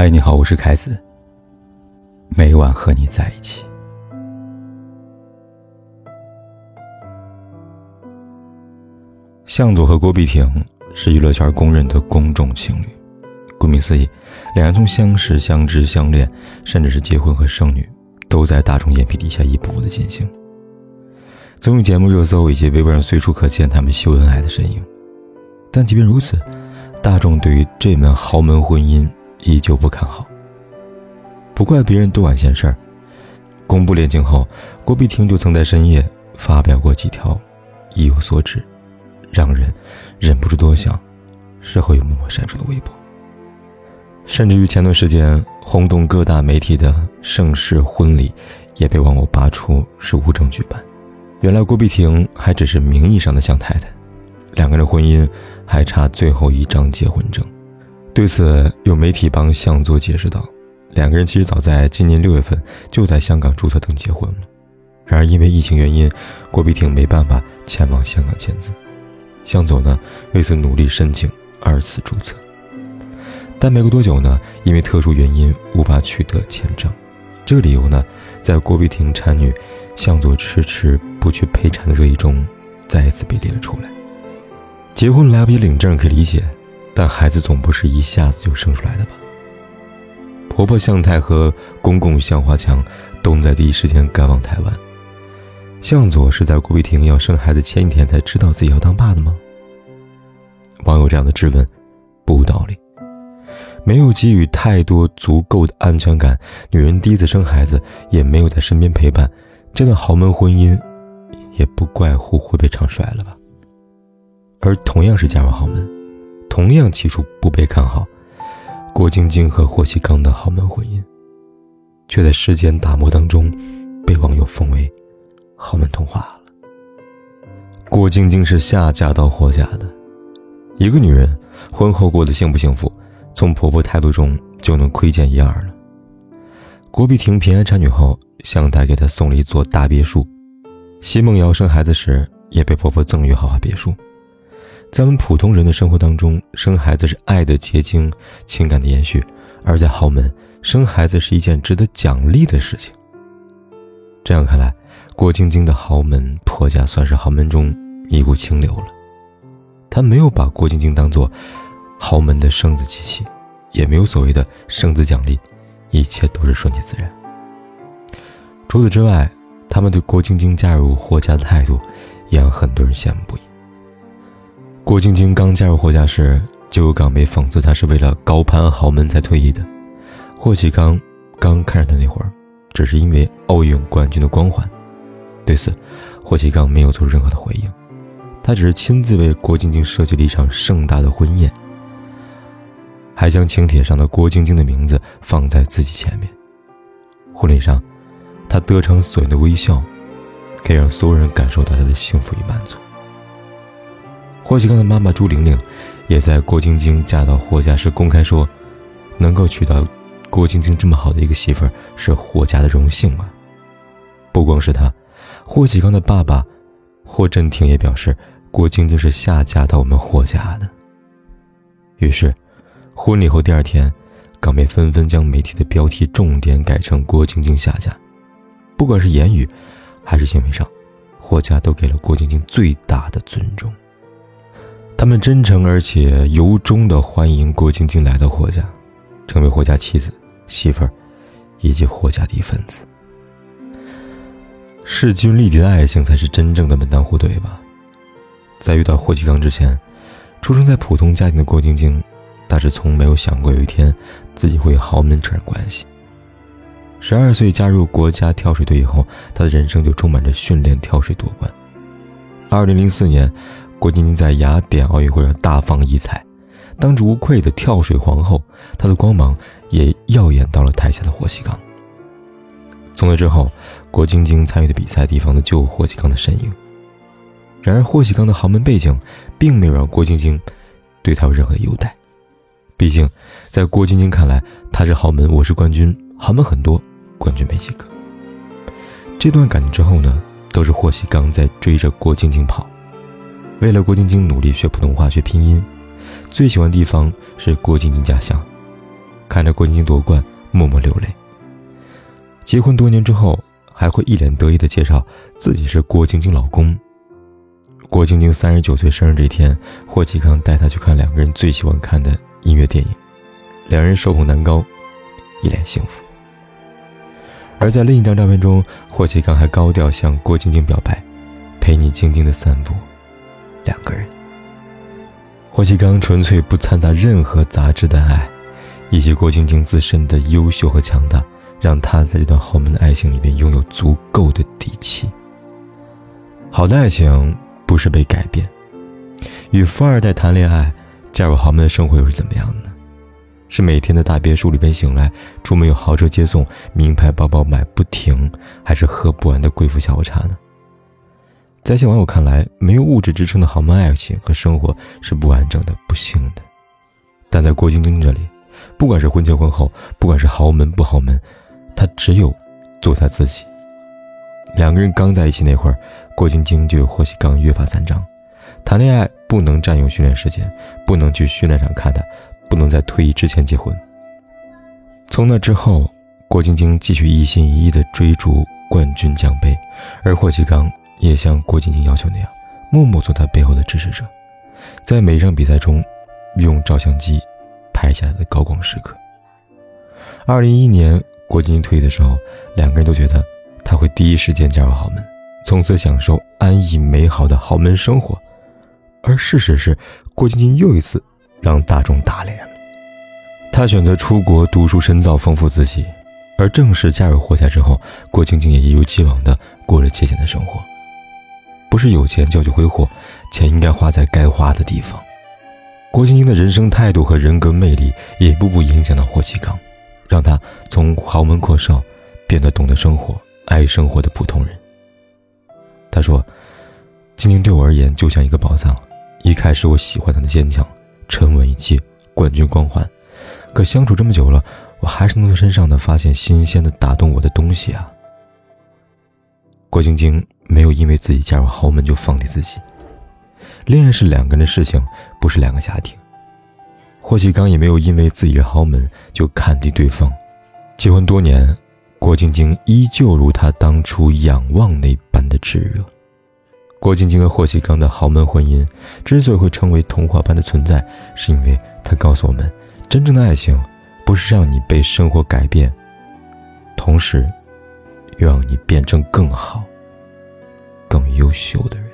嗨，你好，我是凯子。每晚和你在一起。向佐和郭碧婷是娱乐圈公认的公众情侣。顾名思义，两人从相识、相知、相恋，甚至是结婚和生女，都在大众眼皮底下一步步的进行。综艺节目热搜以及微博上随处可见他们秀恩爱的身影。但即便如此，大众对于这门豪门婚姻。依旧不看好。不怪别人多管闲事儿。公布恋情后，郭碧婷就曾在深夜发表过几条意有所指，让人忍不住多想，事后又默默删除的微博。甚至于前段时间轰动各大媒体的盛世婚礼，也被网友扒出是无证举办。原来郭碧婷还只是名义上的向太太，两个人婚姻还差最后一张结婚证。对此，有媒体帮向佐解释道：“两个人其实早在今年六月份就在香港注册登记结婚了，然而因为疫情原因，郭碧婷没办法前往香港签字。向佐呢，为此努力申请二次注册，但没过多久呢，因为特殊原因无法取得签证。这个理由呢，在郭碧婷产女向佐迟迟不去陪产的热议中，再一次被列了出来。结婚来不及领证可以理解。”但孩子总不是一下子就生出来的吧？婆婆向太和公公向华强都在第一时间赶往台湾。向佐是在郭碧婷要生孩子前一天才知道自己要当爸的吗？网友这样的质问不无道理。没有给予太多足够的安全感，女人第一次生孩子也没有在身边陪伴，这段豪门婚姻也不怪乎会被唱衰了吧？而同样是嫁入豪门。同样起初不被看好，郭晶晶和霍启刚的豪门婚姻，却在时间打磨当中，被网友奉为豪门童话了。郭晶晶是下嫁到霍家的，一个女人婚后过得幸不幸福，从婆婆态度中就能窥见一二了。郭碧婷平安产女后，向太给她送了一座大别墅，奚梦瑶生孩子时也被婆婆赠予豪华别墅。在我们普通人的生活当中，生孩子是爱的结晶，情感的延续；而在豪门，生孩子是一件值得奖励的事情。这样看来，郭晶晶的豪门婆家算是豪门中一股清流了。他没有把郭晶晶当做豪门的生子机器，也没有所谓的生子奖励，一切都是顺其自然。除此之外，他们对郭晶晶嫁入霍家的态度，也让很多人羡慕不已。郭晶晶刚加入霍家时，就有港媒讽刺她是为了高攀豪门才退役的。霍启刚刚看上她那会儿，只是因为奥运冠军的光环。对此，霍启刚没有做出任何的回应，他只是亲自为郭晶晶设计了一场盛大的婚宴，还将请帖上的郭晶晶的名字放在自己前面。婚礼上，他得偿所愿的微笑，可以让所有人感受到他的幸福与满足。霍启刚的妈妈朱玲玲，也在郭晶晶嫁到霍家时公开说：“能够娶到郭晶晶这么好的一个媳妇儿，是霍家的荣幸啊。”不光是他，霍启刚的爸爸霍震霆也表示，郭晶晶是下嫁到我们霍家的。于是，婚礼后第二天，港媒纷纷将媒体的标题重点改成“郭晶晶下嫁”。不管是言语，还是行为上，霍家都给了郭晶晶最大的尊重。他们真诚而且由衷的欢迎郭晶晶来到霍家，成为霍家妻子、媳妇儿，以及霍家的一份子。势均力敌的爱情才是真正的门当户对吧？在遇到霍启刚之前，出生在普通家庭的郭晶晶，大致从没有想过有一天自己会与豪门扯上关系。十二岁加入国家跳水队以后，她的人生就充满着训练跳水夺冠。二零零四年。郭晶晶在雅典奥运会上大放异彩，当之无愧的跳水皇后，她的光芒也耀眼到了台下的霍启刚。从那之后，郭晶晶参与的比赛地方就霍启刚的身影。然而，霍启刚的豪门背景并没有让郭晶晶对他有任何的优待，毕竟在郭晶晶看来，他是豪门，我是冠军，豪门很多，冠军没几个。这段感情之后呢，都是霍启刚在追着郭晶晶跑。为了郭晶晶努力学普通话、学拼音，最喜欢的地方是郭晶晶家乡。看着郭晶晶夺冠，默默流泪。结婚多年之后，还会一脸得意地介绍自己是郭晶晶老公。郭晶晶三十九岁生日这天，霍启刚带她去看两个人最喜欢看的音乐电影，两人手捧蛋糕，一脸幸福。而在另一张照片中，霍启刚还高调向郭晶晶表白：“陪你静静的散步。”两个人。霍启刚纯粹不掺杂任何杂质的爱，以及郭晶晶自身的优秀和强大，让他在这段豪门的爱情里面拥有足够的底气。好的爱情不是被改变，与富二代谈恋爱，嫁入豪门的生活又是怎么样呢？是每天在大别墅里边醒来，出门有豪车接送，名牌包包买不停，还是喝不完的贵妇下午茶呢？在一些网友看来，没有物质支撑的豪门爱情和生活是不完整的、不幸的。但在郭晶晶这里，不管是婚前婚后，不管是豪门不豪门，她只有做她自己。两个人刚在一起那会儿，郭晶晶就有霍启刚约法三章：谈恋爱不能占用训练时间，不能去训练场看他。不能在退役之前结婚。从那之后，郭晶晶继续一心一意地追逐冠军奖杯，而霍启刚也像郭晶晶要求那样，默默做她背后的支持者，在每一场比赛中，用照相机拍下的高光时刻。二零一一年，郭晶晶退役的时候，两个人都觉得她会第一时间加入豪门，从此享受安逸美好的豪门生活。而事实是，郭晶晶又一次。让大众打脸了。他选择出国读书深造，丰富自己，而正式嫁入霍家之后，郭晶晶也一如既往的过着节俭的生活。不是有钱就去挥霍，钱应该花在该花的地方。郭晶晶的人生态度和人格魅力，一步步影响到霍启刚，让他从豪门阔少，变得懂得生活、爱生活的普通人。他说：“晶晶对我而言就像一个宝藏，一开始我喜欢她的坚强。”沉稳一切，冠军光环。可相处这么久了，我还是能从身上的发现新鲜的、打动我的东西啊。郭晶晶没有因为自己嫁入豪门就放弃自己。恋爱是两个人的事情，不是两个家庭。霍启刚也没有因为自己豪门就看低对方。结婚多年，郭晶晶依旧如他当初仰望那般的炙热。郭晶晶和霍启刚的豪门婚姻之所以会成为童话般的存在，是因为他告诉我们，真正的爱情不是让你被生活改变，同时又让你变成更好、优秀的人。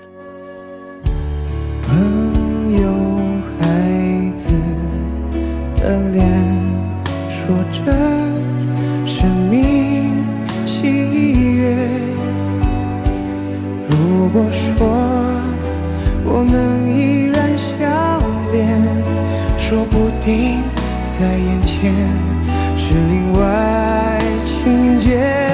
朋友，孩子的脸，说着生命喜悦。如果说我们依然相恋，说不定在眼前是另外情节。